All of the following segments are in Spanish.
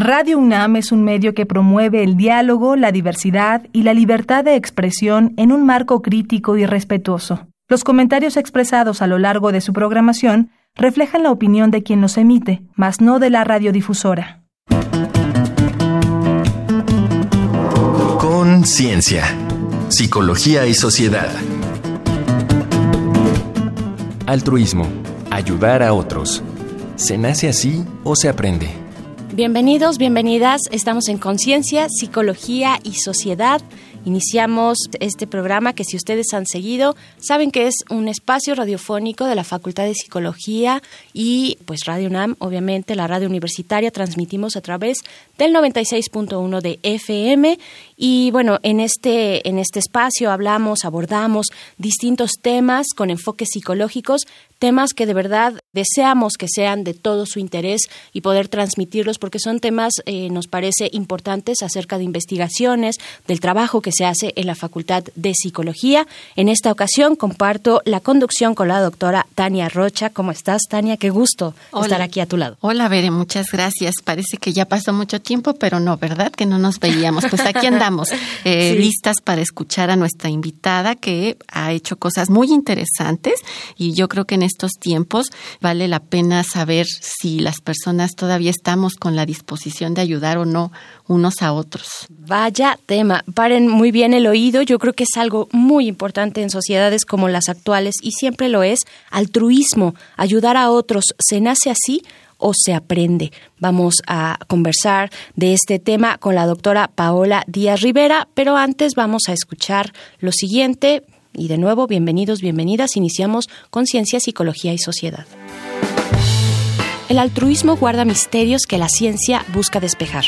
Radio UNAM es un medio que promueve el diálogo, la diversidad y la libertad de expresión en un marco crítico y respetuoso. Los comentarios expresados a lo largo de su programación reflejan la opinión de quien los emite, mas no de la radiodifusora. Conciencia, psicología y sociedad. Altruismo, ayudar a otros. ¿Se nace así o se aprende? Bienvenidos, bienvenidas. Estamos en Conciencia, Psicología y Sociedad. Iniciamos este programa que si ustedes han seguido, saben que es un espacio radiofónico de la Facultad de Psicología y pues Radio UNAM, obviamente la radio universitaria, transmitimos a través del 96.1 de FM y bueno, en este, en este espacio hablamos, abordamos distintos temas con enfoques psicológicos, temas que de verdad deseamos que sean de todo su interés y poder transmitirlos porque son temas, eh, nos parece, importantes acerca de investigaciones, del trabajo que se hace en la Facultad de Psicología. En esta ocasión comparto la conducción con la doctora Tania Rocha. ¿Cómo estás, Tania? Qué gusto estar aquí a tu lado. Hola, Bere, muchas gracias. Parece que ya pasó mucho tiempo, pero no, ¿verdad? Que no nos veíamos. Pues aquí andamos, eh, listas para escuchar a nuestra invitada que ha hecho cosas muy interesantes y yo creo que en estos tiempos vale la pena saber si las personas todavía estamos con la disposición de ayudar o no unos a otros. Vaya tema, paren muy bien el oído, yo creo que es algo muy importante en sociedades como las actuales y siempre lo es, altruismo, ayudar a otros, ¿se nace así? O se aprende. Vamos a conversar de este tema con la doctora Paola Díaz Rivera, pero antes vamos a escuchar lo siguiente. Y de nuevo, bienvenidos, bienvenidas. Iniciamos con Ciencia, Psicología y Sociedad. El altruismo guarda misterios que la ciencia busca despejar.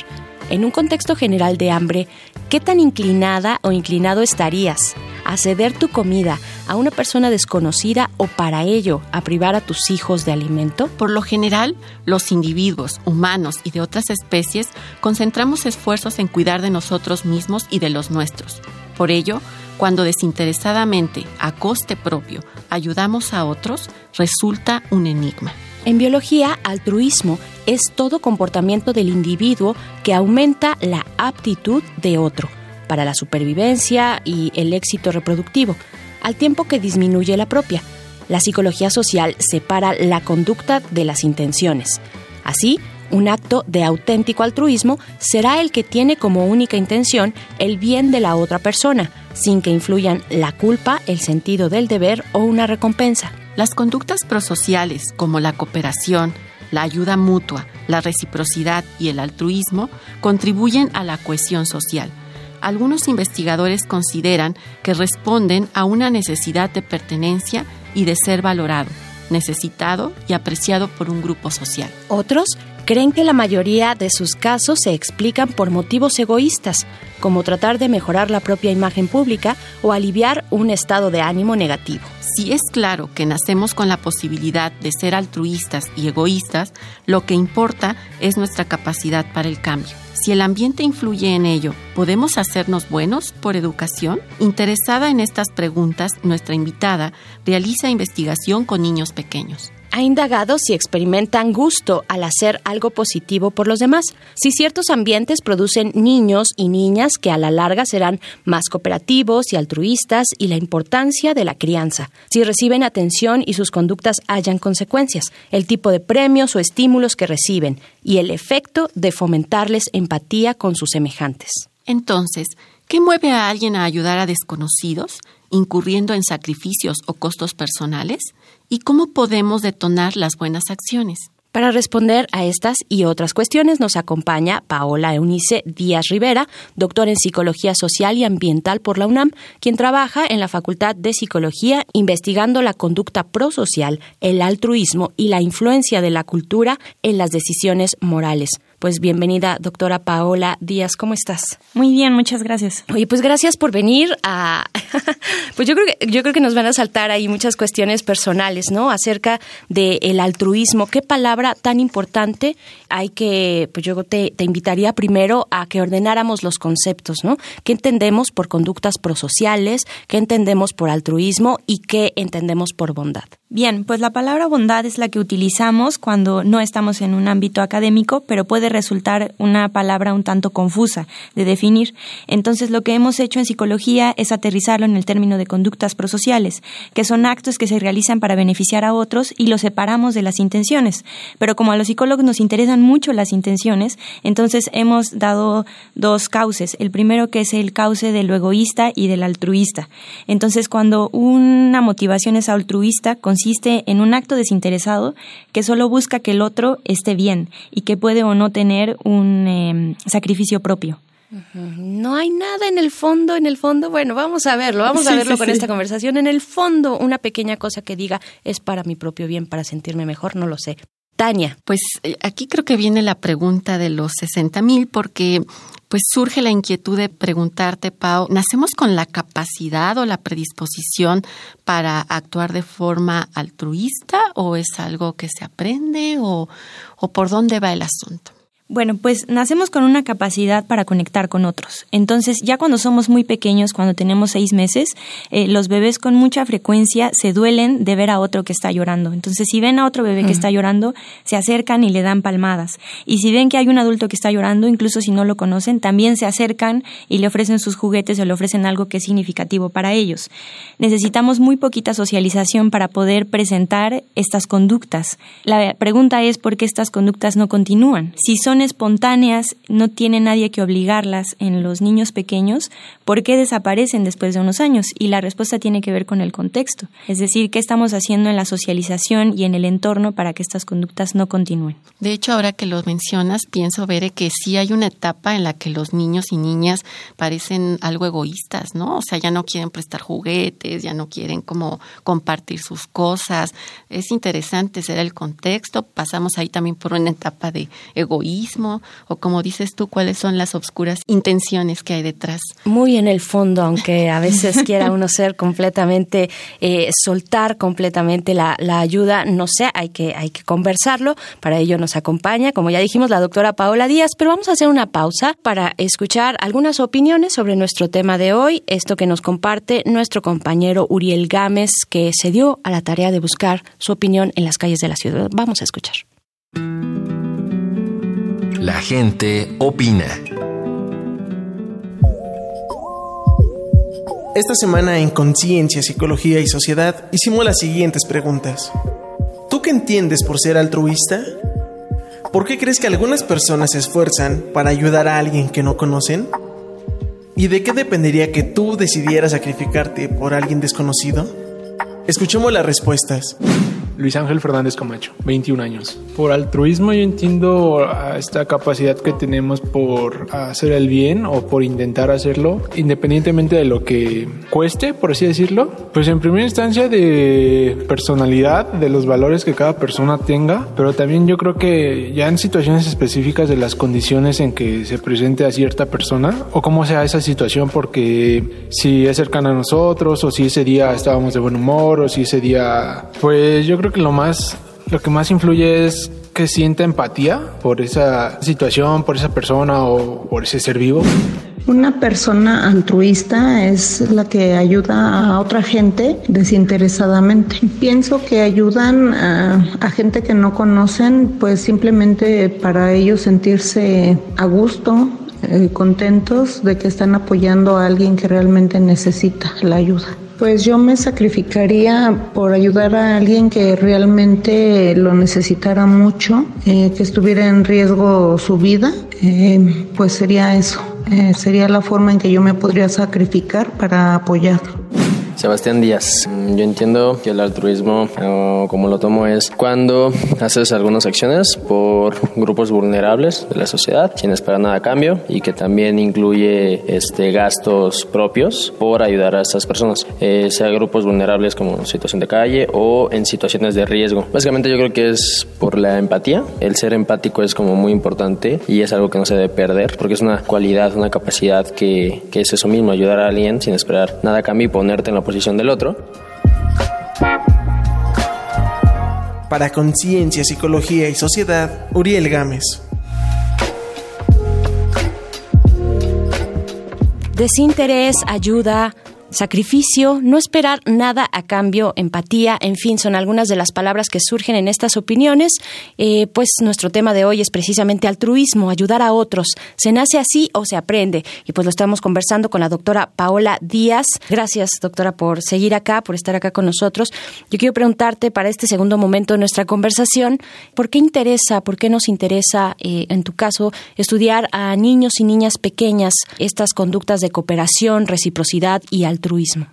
En un contexto general de hambre, ¿qué tan inclinada o inclinado estarías a ceder tu comida a una persona desconocida o para ello a privar a tus hijos de alimento? Por lo general, los individuos, humanos y de otras especies concentramos esfuerzos en cuidar de nosotros mismos y de los nuestros. Por ello, cuando desinteresadamente, a coste propio, ayudamos a otros, resulta un enigma. En biología, altruismo es todo comportamiento del individuo que aumenta la aptitud de otro para la supervivencia y el éxito reproductivo, al tiempo que disminuye la propia. La psicología social separa la conducta de las intenciones. Así, un acto de auténtico altruismo será el que tiene como única intención el bien de la otra persona, sin que influyan la culpa, el sentido del deber o una recompensa. Las conductas prosociales, como la cooperación, la ayuda mutua, la reciprocidad y el altruismo, contribuyen a la cohesión social. Algunos investigadores consideran que responden a una necesidad de pertenencia y de ser valorado, necesitado y apreciado por un grupo social. Otros creen que la mayoría de sus casos se explican por motivos egoístas, como tratar de mejorar la propia imagen pública o aliviar un estado de ánimo negativo. Si es claro que nacemos con la posibilidad de ser altruistas y egoístas, lo que importa es nuestra capacidad para el cambio. Si el ambiente influye en ello, ¿podemos hacernos buenos por educación? Interesada en estas preguntas, nuestra invitada realiza investigación con niños pequeños ha indagado si experimentan gusto al hacer algo positivo por los demás, si ciertos ambientes producen niños y niñas que a la larga serán más cooperativos y altruistas y la importancia de la crianza, si reciben atención y sus conductas hayan consecuencias, el tipo de premios o estímulos que reciben y el efecto de fomentarles empatía con sus semejantes. Entonces, ¿qué mueve a alguien a ayudar a desconocidos, incurriendo en sacrificios o costos personales? ¿Y cómo podemos detonar las buenas acciones? Para responder a estas y otras cuestiones nos acompaña Paola Eunice Díaz Rivera, doctor en Psicología Social y Ambiental por la UNAM, quien trabaja en la Facultad de Psicología investigando la conducta prosocial, el altruismo y la influencia de la cultura en las decisiones morales. Pues bienvenida, doctora Paola Díaz, ¿cómo estás? Muy bien, muchas gracias. Oye, pues gracias por venir a pues yo creo que yo creo que nos van a saltar ahí muchas cuestiones personales, ¿no? Acerca del altruismo, qué palabra tan importante hay que pues yo te, te invitaría primero a que ordenáramos los conceptos, ¿no? ¿Qué entendemos por conductas prosociales? ¿Qué entendemos por altruismo y qué entendemos por bondad? Bien, pues la palabra bondad es la que utilizamos cuando no estamos en un ámbito académico, pero puede resultar una palabra un tanto confusa de definir. Entonces, lo que hemos hecho en psicología es aterrizarlo en el término de conductas prosociales, que son actos que se realizan para beneficiar a otros y los separamos de las intenciones. Pero como a los psicólogos nos interesan mucho las intenciones, entonces hemos dado dos cauces. El primero que es el cauce del egoísta y del altruista. Entonces, cuando una motivación es altruista, consiste en un acto desinteresado que solo busca que el otro esté bien y que puede o no tener un em, sacrificio propio. No hay nada en el fondo, en el fondo, bueno, vamos a verlo, vamos a verlo con esta conversación. En el fondo, una pequeña cosa que diga es para mi propio bien, para sentirme mejor, no lo sé. Tania. Pues eh, aquí creo que viene la pregunta de los 60 mil, porque pues surge la inquietud de preguntarte, Pau, ¿nacemos con la capacidad o la predisposición para actuar de forma altruista o es algo que se aprende o, o por dónde va el asunto? Bueno, pues nacemos con una capacidad para conectar con otros. Entonces, ya cuando somos muy pequeños, cuando tenemos seis meses, eh, los bebés con mucha frecuencia se duelen de ver a otro que está llorando. Entonces, si ven a otro bebé que está llorando, se acercan y le dan palmadas. Y si ven que hay un adulto que está llorando, incluso si no lo conocen, también se acercan y le ofrecen sus juguetes o le ofrecen algo que es significativo para ellos. Necesitamos muy poquita socialización para poder presentar estas conductas. La pregunta es por qué estas conductas no continúan. Si son espontáneas, no tiene nadie que obligarlas en los niños pequeños, ¿por qué desaparecen después de unos años? Y la respuesta tiene que ver con el contexto, es decir, qué estamos haciendo en la socialización y en el entorno para que estas conductas no continúen. De hecho, ahora que lo mencionas, pienso, ver que sí hay una etapa en la que los niños y niñas parecen algo egoístas, ¿no? O sea, ya no quieren prestar juguetes, ya no quieren como compartir sus cosas. Es interesante ser el contexto. Pasamos ahí también por una etapa de egoísmo o como dices tú, cuáles son las obscuras intenciones que hay detrás. Muy en el fondo, aunque a veces quiera uno ser completamente, eh, soltar completamente la, la, ayuda, no sé, hay que, hay que conversarlo. Para ello nos acompaña, como ya dijimos, la doctora Paola Díaz, pero vamos a hacer una pausa para escuchar algunas opiniones sobre nuestro tema de hoy, esto que nos comparte nuestro compañero Uriel Gámez, que se dio a la tarea de buscar su opinión en las calles de la ciudad. Vamos a escuchar. La gente opina. Esta semana en Conciencia, Psicología y Sociedad hicimos las siguientes preguntas. ¿Tú qué entiendes por ser altruista? ¿Por qué crees que algunas personas se esfuerzan para ayudar a alguien que no conocen? ¿Y de qué dependería que tú decidieras sacrificarte por alguien desconocido? Escuchemos las respuestas. Luis Ángel Fernández Camacho, 21 años. Por altruismo yo entiendo esta capacidad que tenemos por hacer el bien o por intentar hacerlo, independientemente de lo que cueste, por así decirlo. Pues en primera instancia de personalidad, de los valores que cada persona tenga, pero también yo creo que ya en situaciones específicas de las condiciones en que se presente a cierta persona o cómo sea esa situación, porque si es cercana a nosotros o si ese día estábamos de buen humor o si ese día, pues yo creo que lo más, lo que más influye es que sienta empatía por esa situación, por esa persona o por ese ser vivo. Una persona altruista es la que ayuda a otra gente desinteresadamente. Pienso que ayudan a, gente que no conocen, pues simplemente para ellos sentirse a gusto, eh, contentos de que están apoyando a alguien que realmente necesita la ayuda. Pues yo me sacrificaría por ayudar a alguien que realmente lo necesitara mucho, eh, que estuviera en riesgo su vida, eh, pues sería eso, eh, sería la forma en que yo me podría sacrificar para apoyarlo. Sebastián Díaz. Mm, yo entiendo que el altruismo, como lo tomo, es cuando haces algunas acciones por grupos vulnerables de la sociedad, sin esperar nada a cambio, y que también incluye este, gastos propios por ayudar a estas personas, eh, sea grupos vulnerables como situación de calle o en situaciones de riesgo. Básicamente yo creo que es por la empatía. El ser empático es como muy importante y es algo que no se debe perder porque es una cualidad, una capacidad que, que es eso mismo, ayudar a alguien sin esperar nada a cambio y ponerte en la posición del otro. Para Conciencia, Psicología y Sociedad, Uriel Gámez. Desinterés, ayuda, sacrificio, no esperar nada a cambio, empatía, en fin, son algunas de las palabras que surgen en estas opiniones. Eh, pues nuestro tema de hoy es precisamente altruismo, ayudar a otros. ¿Se nace así o se aprende? Y pues lo estamos conversando con la doctora Paola Díaz. Gracias, doctora, por seguir acá, por estar acá con nosotros. Yo quiero preguntarte para este segundo momento de nuestra conversación, ¿por qué interesa, por qué nos interesa, eh, en tu caso, estudiar a niños y niñas pequeñas estas conductas de cooperación, reciprocidad y altruismo?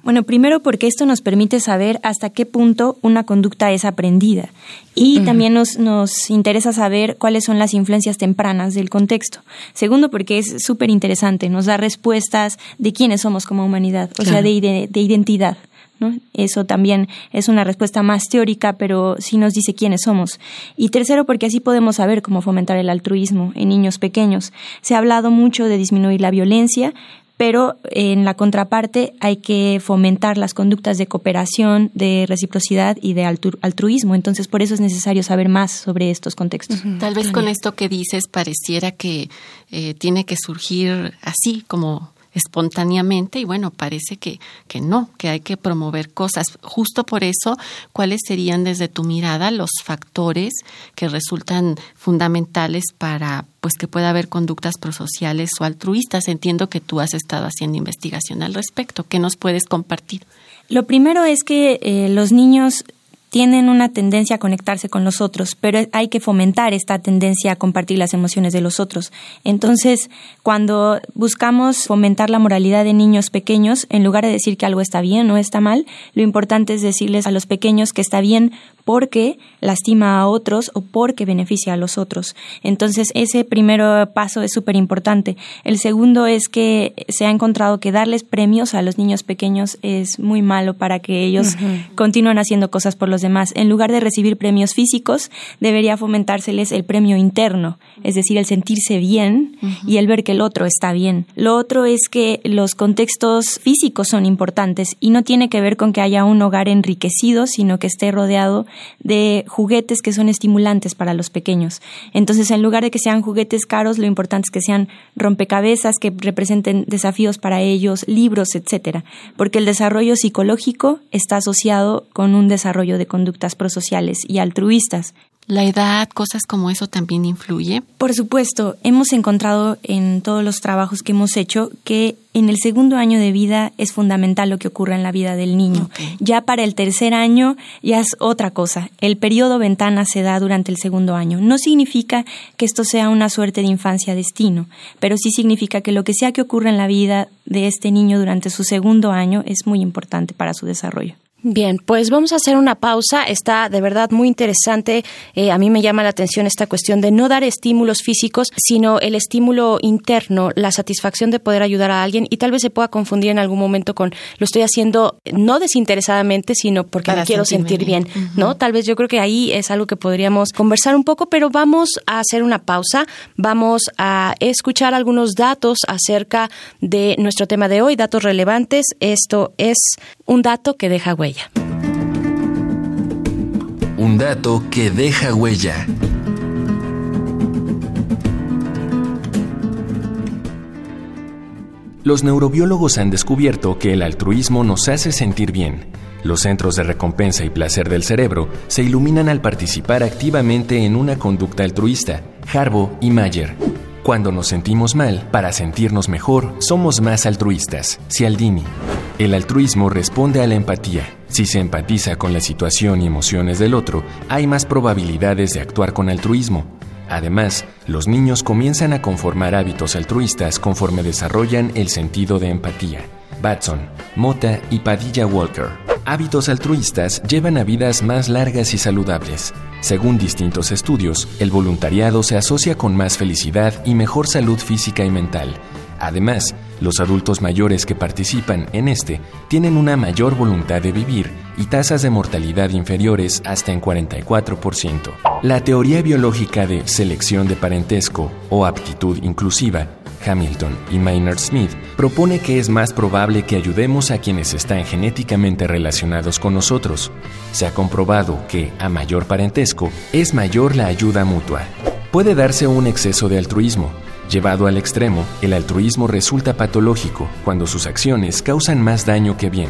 Bueno, primero porque esto nos permite saber hasta qué punto una conducta es aprendida y también nos, nos interesa saber cuáles son las influencias tempranas del contexto. Segundo porque es súper interesante, nos da respuestas de quiénes somos como humanidad, o sea, de, de identidad. ¿No? Eso también es una respuesta más teórica, pero sí nos dice quiénes somos. Y tercero, porque así podemos saber cómo fomentar el altruismo en niños pequeños. Se ha hablado mucho de disminuir la violencia, pero en la contraparte hay que fomentar las conductas de cooperación, de reciprocidad y de altruismo. Entonces, por eso es necesario saber más sobre estos contextos. Tal vez con esto que dices pareciera que eh, tiene que surgir así como espontáneamente y bueno, parece que, que no, que hay que promover cosas. Justo por eso, ¿cuáles serían desde tu mirada los factores que resultan fundamentales para pues que pueda haber conductas prosociales o altruistas? Entiendo que tú has estado haciendo investigación al respecto. ¿Qué nos puedes compartir? Lo primero es que eh, los niños tienen una tendencia a conectarse con los otros, pero hay que fomentar esta tendencia a compartir las emociones de los otros. Entonces, cuando buscamos fomentar la moralidad de niños pequeños, en lugar de decir que algo está bien o está mal, lo importante es decirles a los pequeños que está bien porque lastima a otros o porque beneficia a los otros. Entonces, ese primer paso es súper importante. El segundo es que se ha encontrado que darles premios a los niños pequeños es muy malo para que ellos continúen haciendo cosas por los demás. En lugar de recibir premios físicos, debería fomentárseles el premio interno, es decir, el sentirse bien y el ver que el otro está bien. Lo otro es que los contextos físicos son importantes y no tiene que ver con que haya un hogar enriquecido, sino que esté rodeado de juguetes que son estimulantes para los pequeños. Entonces, en lugar de que sean juguetes caros, lo importante es que sean rompecabezas que representen desafíos para ellos, libros, etcétera, porque el desarrollo psicológico está asociado con un desarrollo de conductas prosociales y altruistas. ¿La edad, cosas como eso también influye? Por supuesto, hemos encontrado en todos los trabajos que hemos hecho que en el segundo año de vida es fundamental lo que ocurre en la vida del niño. Ya para el tercer año ya es otra cosa. El periodo ventana se da durante el segundo año. No significa que esto sea una suerte de infancia destino, pero sí significa que lo que sea que ocurra en la vida de este niño durante su segundo año es muy importante para su desarrollo. Bien, pues vamos a hacer una pausa. Está de verdad muy interesante. Eh, a mí me llama la atención esta cuestión de no dar estímulos físicos, sino el estímulo interno, la satisfacción de poder ayudar a alguien y tal vez se pueda confundir en algún momento con lo estoy haciendo no desinteresadamente, sino porque me quiero sentir bien, ¿no? Tal vez yo creo que ahí es algo que podríamos conversar un poco, pero vamos a hacer una pausa. Vamos a escuchar algunos datos acerca de nuestro tema de hoy, datos relevantes. Esto es un dato que deja huella. Un dato que deja huella. Los neurobiólogos han descubierto que el altruismo nos hace sentir bien. Los centros de recompensa y placer del cerebro se iluminan al participar activamente en una conducta altruista. Harbo y Mayer. Cuando nos sentimos mal, para sentirnos mejor, somos más altruistas. Cialdini. El altruismo responde a la empatía. Si se empatiza con la situación y emociones del otro, hay más probabilidades de actuar con altruismo. Además, los niños comienzan a conformar hábitos altruistas conforme desarrollan el sentido de empatía. Batson, Mota y Padilla Walker. Hábitos altruistas llevan a vidas más largas y saludables. Según distintos estudios, el voluntariado se asocia con más felicidad y mejor salud física y mental. Además, los adultos mayores que participan en este tienen una mayor voluntad de vivir y tasas de mortalidad inferiores hasta en 44%. La teoría biológica de selección de parentesco o aptitud inclusiva Hamilton y Maynard Smith propone que es más probable que ayudemos a quienes están genéticamente relacionados con nosotros. Se ha comprobado que, a mayor parentesco, es mayor la ayuda mutua. Puede darse un exceso de altruismo, Llevado al extremo, el altruismo resulta patológico cuando sus acciones causan más daño que bien.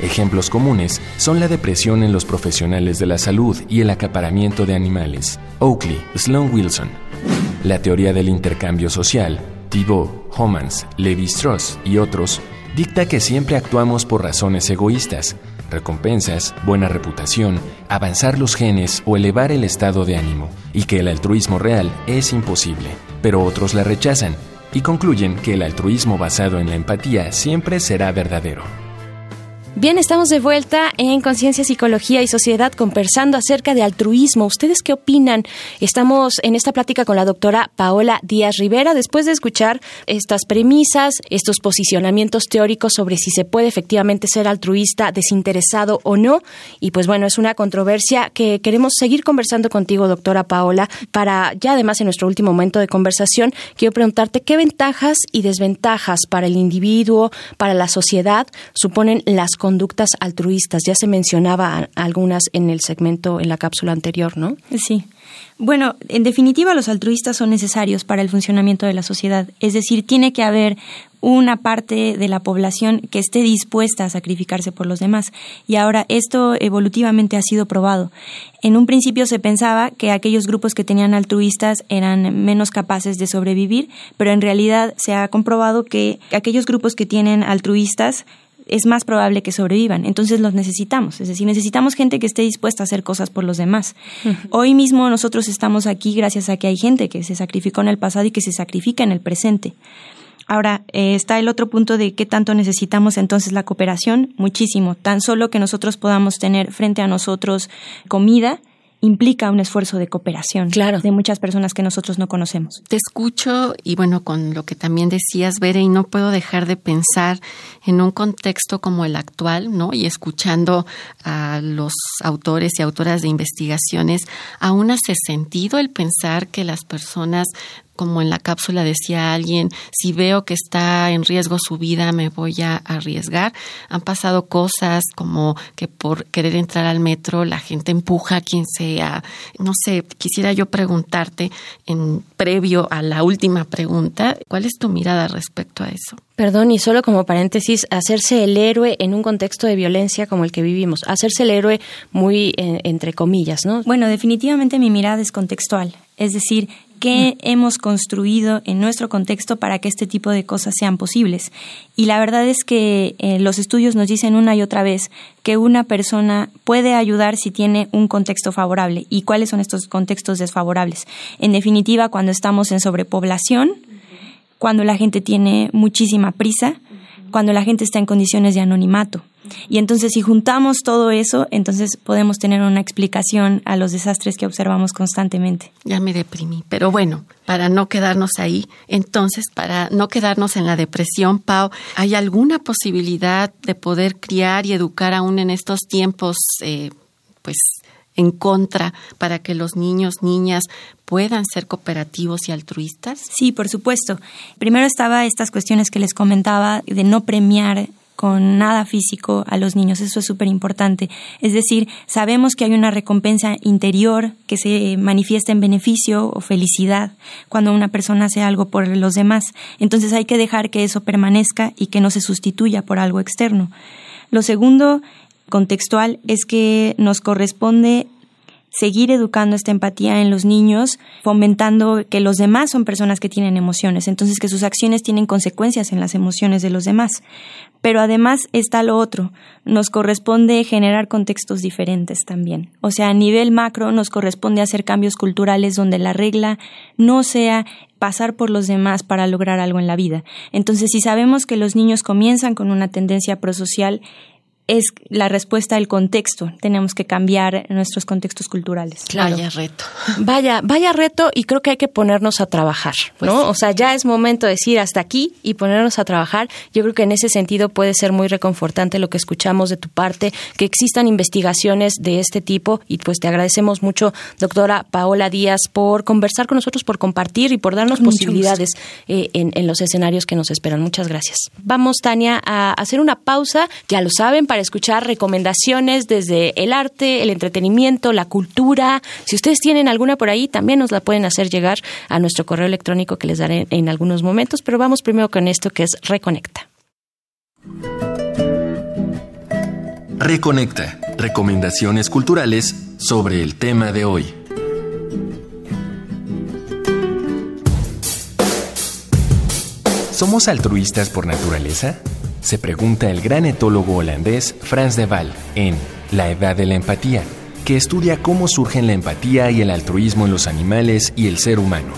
Ejemplos comunes son la depresión en los profesionales de la salud y el acaparamiento de animales. Oakley, Sloan Wilson. La teoría del intercambio social, Thibault, Homans, Levi-Strauss y otros, dicta que siempre actuamos por razones egoístas, recompensas, buena reputación, avanzar los genes o elevar el estado de ánimo, y que el altruismo real es imposible, pero otros la rechazan y concluyen que el altruismo basado en la empatía siempre será verdadero. Bien, estamos de vuelta en Conciencia, Psicología y Sociedad conversando acerca de altruismo. ¿Ustedes qué opinan? Estamos en esta plática con la doctora Paola Díaz Rivera después de escuchar estas premisas, estos posicionamientos teóricos sobre si se puede efectivamente ser altruista, desinteresado o no. Y pues bueno, es una controversia que queremos seguir conversando contigo, doctora Paola, para ya además en nuestro último momento de conversación, quiero preguntarte qué ventajas y desventajas para el individuo, para la sociedad, suponen las conductas altruistas. Ya se mencionaba algunas en el segmento, en la cápsula anterior, ¿no? Sí. Bueno, en definitiva, los altruistas son necesarios para el funcionamiento de la sociedad. Es decir, tiene que haber una parte de la población que esté dispuesta a sacrificarse por los demás. Y ahora esto evolutivamente ha sido probado. En un principio se pensaba que aquellos grupos que tenían altruistas eran menos capaces de sobrevivir, pero en realidad se ha comprobado que aquellos grupos que tienen altruistas es más probable que sobrevivan. Entonces los necesitamos. Es decir, necesitamos gente que esté dispuesta a hacer cosas por los demás. Hoy mismo nosotros estamos aquí gracias a que hay gente que se sacrificó en el pasado y que se sacrifica en el presente. Ahora, eh, está el otro punto de qué tanto necesitamos entonces la cooperación. Muchísimo. Tan solo que nosotros podamos tener frente a nosotros comida implica un esfuerzo de cooperación claro. de muchas personas que nosotros no conocemos. Te escucho y bueno, con lo que también decías, Bere, y no puedo dejar de pensar en un contexto como el actual, ¿no? Y escuchando a los autores y autoras de investigaciones, aún hace sentido el pensar que las personas como en la cápsula decía alguien, si veo que está en riesgo su vida, me voy a arriesgar. Han pasado cosas como que por querer entrar al metro la gente empuja a quien sea. No sé, quisiera yo preguntarte en previo a la última pregunta, ¿cuál es tu mirada respecto a eso? Perdón, y solo como paréntesis, hacerse el héroe en un contexto de violencia como el que vivimos, hacerse el héroe muy eh, entre comillas, ¿no? Bueno, definitivamente mi mirada es contextual, es decir, qué hemos construido en nuestro contexto para que este tipo de cosas sean posibles. Y la verdad es que eh, los estudios nos dicen una y otra vez que una persona puede ayudar si tiene un contexto favorable. ¿Y cuáles son estos contextos desfavorables? En definitiva, cuando estamos en sobrepoblación, cuando la gente tiene muchísima prisa, cuando la gente está en condiciones de anonimato. Y entonces si juntamos todo eso, entonces podemos tener una explicación a los desastres que observamos constantemente. Ya me deprimí, pero bueno, para no quedarnos ahí, entonces para no quedarnos en la depresión, Pau, ¿hay alguna posibilidad de poder criar y educar aún en estos tiempos, eh, pues en contra para que los niños, niñas puedan ser cooperativos y altruistas? Sí, por supuesto. Primero estaba estas cuestiones que les comentaba de no premiar con nada físico a los niños. Eso es súper importante. Es decir, sabemos que hay una recompensa interior que se manifiesta en beneficio o felicidad cuando una persona hace algo por los demás. Entonces hay que dejar que eso permanezca y que no se sustituya por algo externo. Lo segundo contextual es que nos corresponde seguir educando esta empatía en los niños, fomentando que los demás son personas que tienen emociones, entonces que sus acciones tienen consecuencias en las emociones de los demás. Pero además está lo otro, nos corresponde generar contextos diferentes también. O sea, a nivel macro nos corresponde hacer cambios culturales donde la regla no sea pasar por los demás para lograr algo en la vida. Entonces, si sabemos que los niños comienzan con una tendencia prosocial, es la respuesta al contexto. Tenemos que cambiar nuestros contextos culturales. Vaya reto. Vaya, vaya reto y creo que hay que ponernos a trabajar, pues ¿no? o sea, ya es momento de decir hasta aquí y ponernos a trabajar. Yo creo que en ese sentido puede ser muy reconfortante lo que escuchamos de tu parte, que existan investigaciones de este tipo y pues te agradecemos mucho, doctora Paola Díaz, por conversar con nosotros, por compartir y por darnos posibilidades eh, en, en los escenarios que nos esperan. Muchas gracias. Vamos, Tania, a hacer una pausa. Ya lo saben, para escuchar recomendaciones desde el arte, el entretenimiento, la cultura. Si ustedes tienen alguna por ahí, también nos la pueden hacer llegar a nuestro correo electrónico que les daré en algunos momentos, pero vamos primero con esto que es Reconecta. Reconecta. Recomendaciones culturales sobre el tema de hoy. ¿Somos altruistas por naturaleza? Se pregunta el gran etólogo holandés Frans de Waal en La Edad de la Empatía, que estudia cómo surgen la empatía y el altruismo en los animales y el ser humano.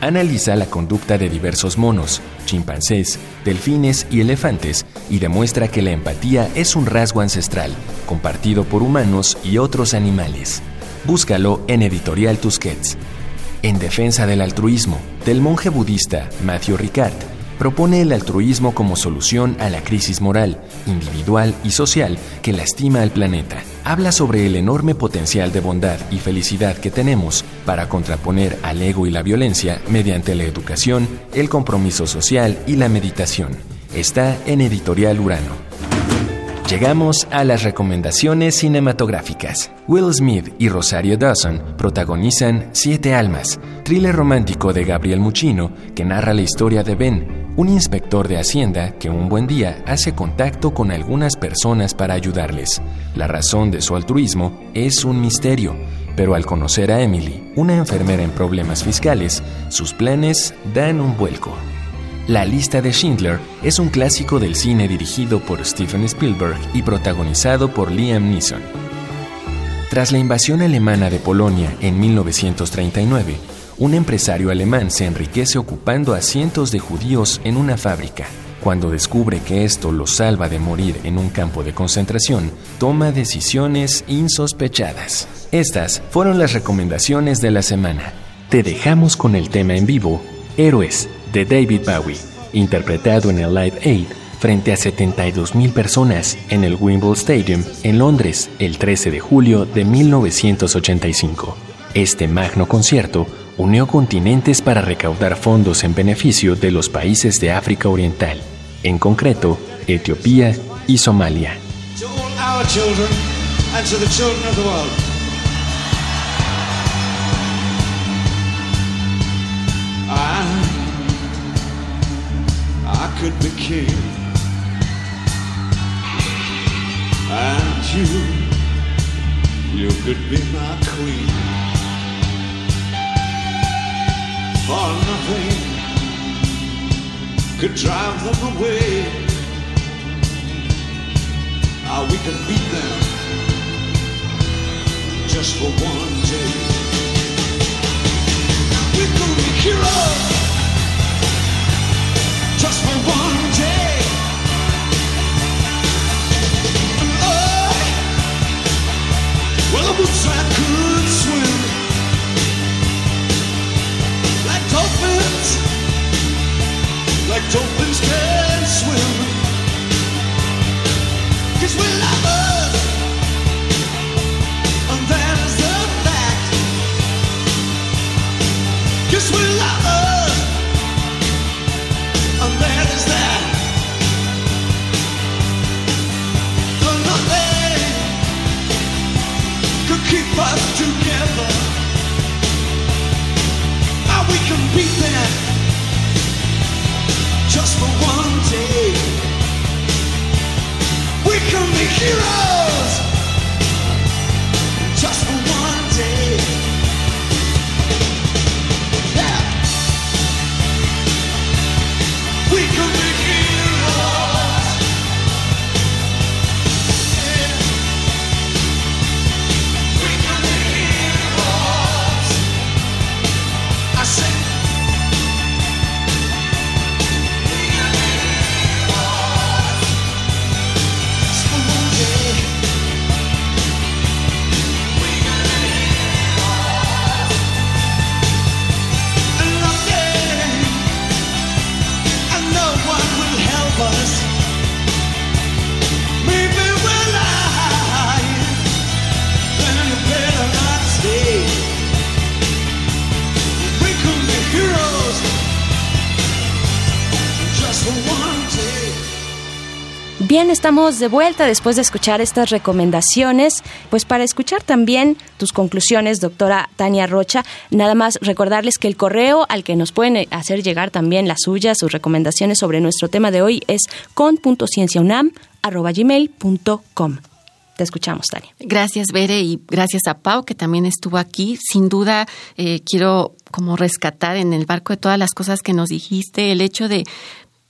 Analiza la conducta de diversos monos, chimpancés, delfines y elefantes y demuestra que la empatía es un rasgo ancestral, compartido por humanos y otros animales. Búscalo en Editorial Tusquets. En defensa del altruismo, del monje budista Matthew Ricard, propone el altruismo como solución a la crisis moral, individual y social que lastima al planeta. Habla sobre el enorme potencial de bondad y felicidad que tenemos para contraponer al ego y la violencia mediante la educación, el compromiso social y la meditación. Está en Editorial Urano. Llegamos a las recomendaciones cinematográficas. Will Smith y Rosario Dawson protagonizan Siete Almas, thriller romántico de Gabriel Muchino que narra la historia de Ben, un inspector de Hacienda que un buen día hace contacto con algunas personas para ayudarles. La razón de su altruismo es un misterio, pero al conocer a Emily, una enfermera en problemas fiscales, sus planes dan un vuelco. La lista de Schindler es un clásico del cine dirigido por Steven Spielberg y protagonizado por Liam Neeson. Tras la invasión alemana de Polonia en 1939, un empresario alemán se enriquece ocupando a cientos de judíos en una fábrica. Cuando descubre que esto lo salva de morir en un campo de concentración, toma decisiones insospechadas. Estas fueron las recomendaciones de la semana. Te dejamos con el tema en vivo, Héroes de David Bowie, interpretado en el Live Aid frente a 72.000 personas en el Wimbledon Stadium en Londres el 13 de julio de 1985. Este magno concierto unió continentes para recaudar fondos en beneficio de los países de África Oriental, en concreto Etiopía y Somalia. you could be my queen. For nothing could drive them away. Ah, we could beat them just for one day. We could be heroes just for one day. Oh, well, I wish I could like dolphins can swim. Cause we love Bien, estamos de vuelta después de escuchar estas recomendaciones. Pues para escuchar también tus conclusiones, doctora Tania Rocha, nada más recordarles que el correo al que nos pueden hacer llegar también las suyas, sus recomendaciones sobre nuestro tema de hoy es con.cienciaunam.gmail.com. Te escuchamos, Tania. Gracias, Bere, y gracias a Pau, que también estuvo aquí. Sin duda, eh, quiero como rescatar en el barco de todas las cosas que nos dijiste, el hecho de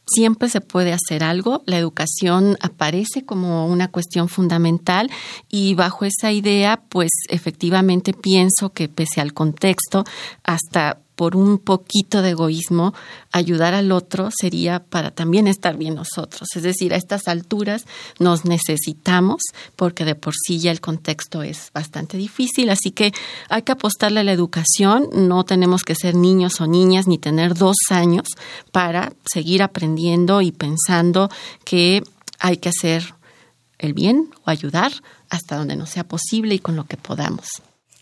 siempre se puede hacer algo. La educación aparece como una cuestión fundamental y bajo esa idea, pues efectivamente pienso que pese al contexto, hasta por un poquito de egoísmo, ayudar al otro sería para también estar bien nosotros. Es decir, a estas alturas nos necesitamos porque de por sí ya el contexto es bastante difícil, así que hay que apostarle a la educación, no tenemos que ser niños o niñas ni tener dos años para seguir aprendiendo y pensando que hay que hacer el bien o ayudar hasta donde no sea posible y con lo que podamos.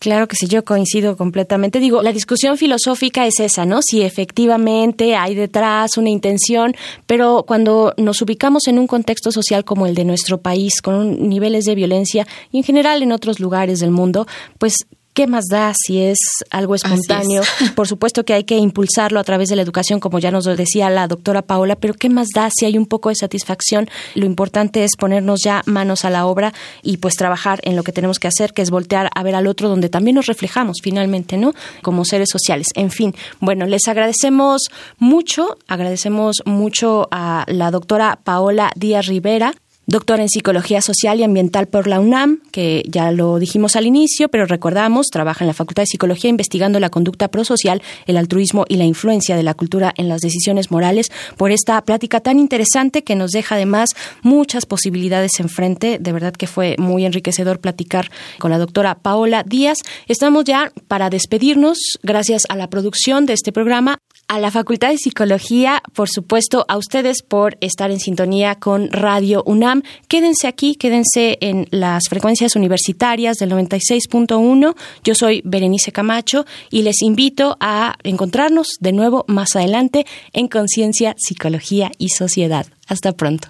Claro que sí, yo coincido completamente. Digo, la discusión filosófica es esa, ¿no? Si efectivamente hay detrás una intención, pero cuando nos ubicamos en un contexto social como el de nuestro país, con niveles de violencia y en general en otros lugares del mundo, pues ¿Qué más da si es algo espontáneo? Por supuesto que hay que impulsarlo a través de la educación, como ya nos lo decía la doctora Paola, pero ¿qué más da si hay un poco de satisfacción? Lo importante es ponernos ya manos a la obra y pues trabajar en lo que tenemos que hacer, que es voltear a ver al otro donde también nos reflejamos finalmente, ¿no? Como seres sociales. En fin, bueno, les agradecemos mucho, agradecemos mucho a la doctora Paola Díaz Rivera, Doctor en Psicología Social y Ambiental por la UNAM, que ya lo dijimos al inicio, pero recordamos, trabaja en la Facultad de Psicología investigando la conducta prosocial, el altruismo y la influencia de la cultura en las decisiones morales, por esta plática tan interesante que nos deja además muchas posibilidades enfrente. De verdad que fue muy enriquecedor platicar con la doctora Paola Díaz. Estamos ya para despedirnos, gracias a la producción de este programa, a la Facultad de Psicología, por supuesto, a ustedes por estar en sintonía con Radio UNAM. Quédense aquí, quédense en las frecuencias universitarias del 96.1. Yo soy Berenice Camacho y les invito a encontrarnos de nuevo más adelante en Conciencia, Psicología y Sociedad. Hasta pronto.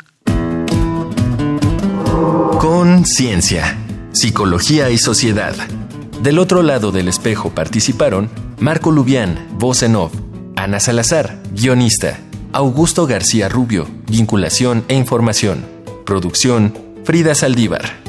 Conciencia, Psicología y Sociedad. Del otro lado del espejo participaron Marco Lubián, voz en off, Ana Salazar, guionista. Augusto García Rubio, vinculación e información. Producción, Frida Saldívar.